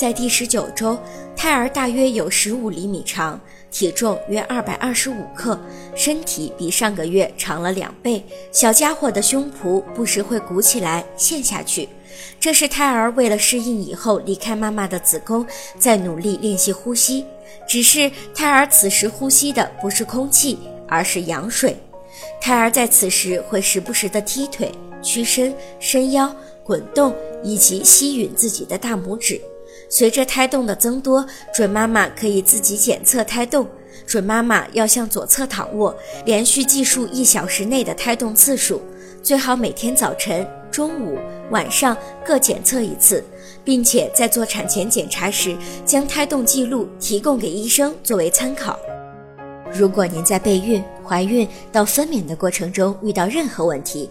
在第十九周，胎儿大约有十五厘米长，体重约二百二十五克，身体比上个月长了两倍。小家伙的胸脯不时会鼓起来、陷下去，这是胎儿为了适应以后离开妈妈的子宫，在努力练习呼吸。只是胎儿此时呼吸的不是空气，而是羊水。胎儿在此时会时不时地踢腿、屈身、伸腰、滚动，以及吸吮自己的大拇指。随着胎动的增多，准妈妈可以自己检测胎动。准妈妈要向左侧躺卧，连续计数一小时内的胎动次数，最好每天早晨、中午、晚上各检测一次，并且在做产前检查时将胎动记录提供给医生作为参考。如果您在备孕、怀孕到分娩的过程中遇到任何问题，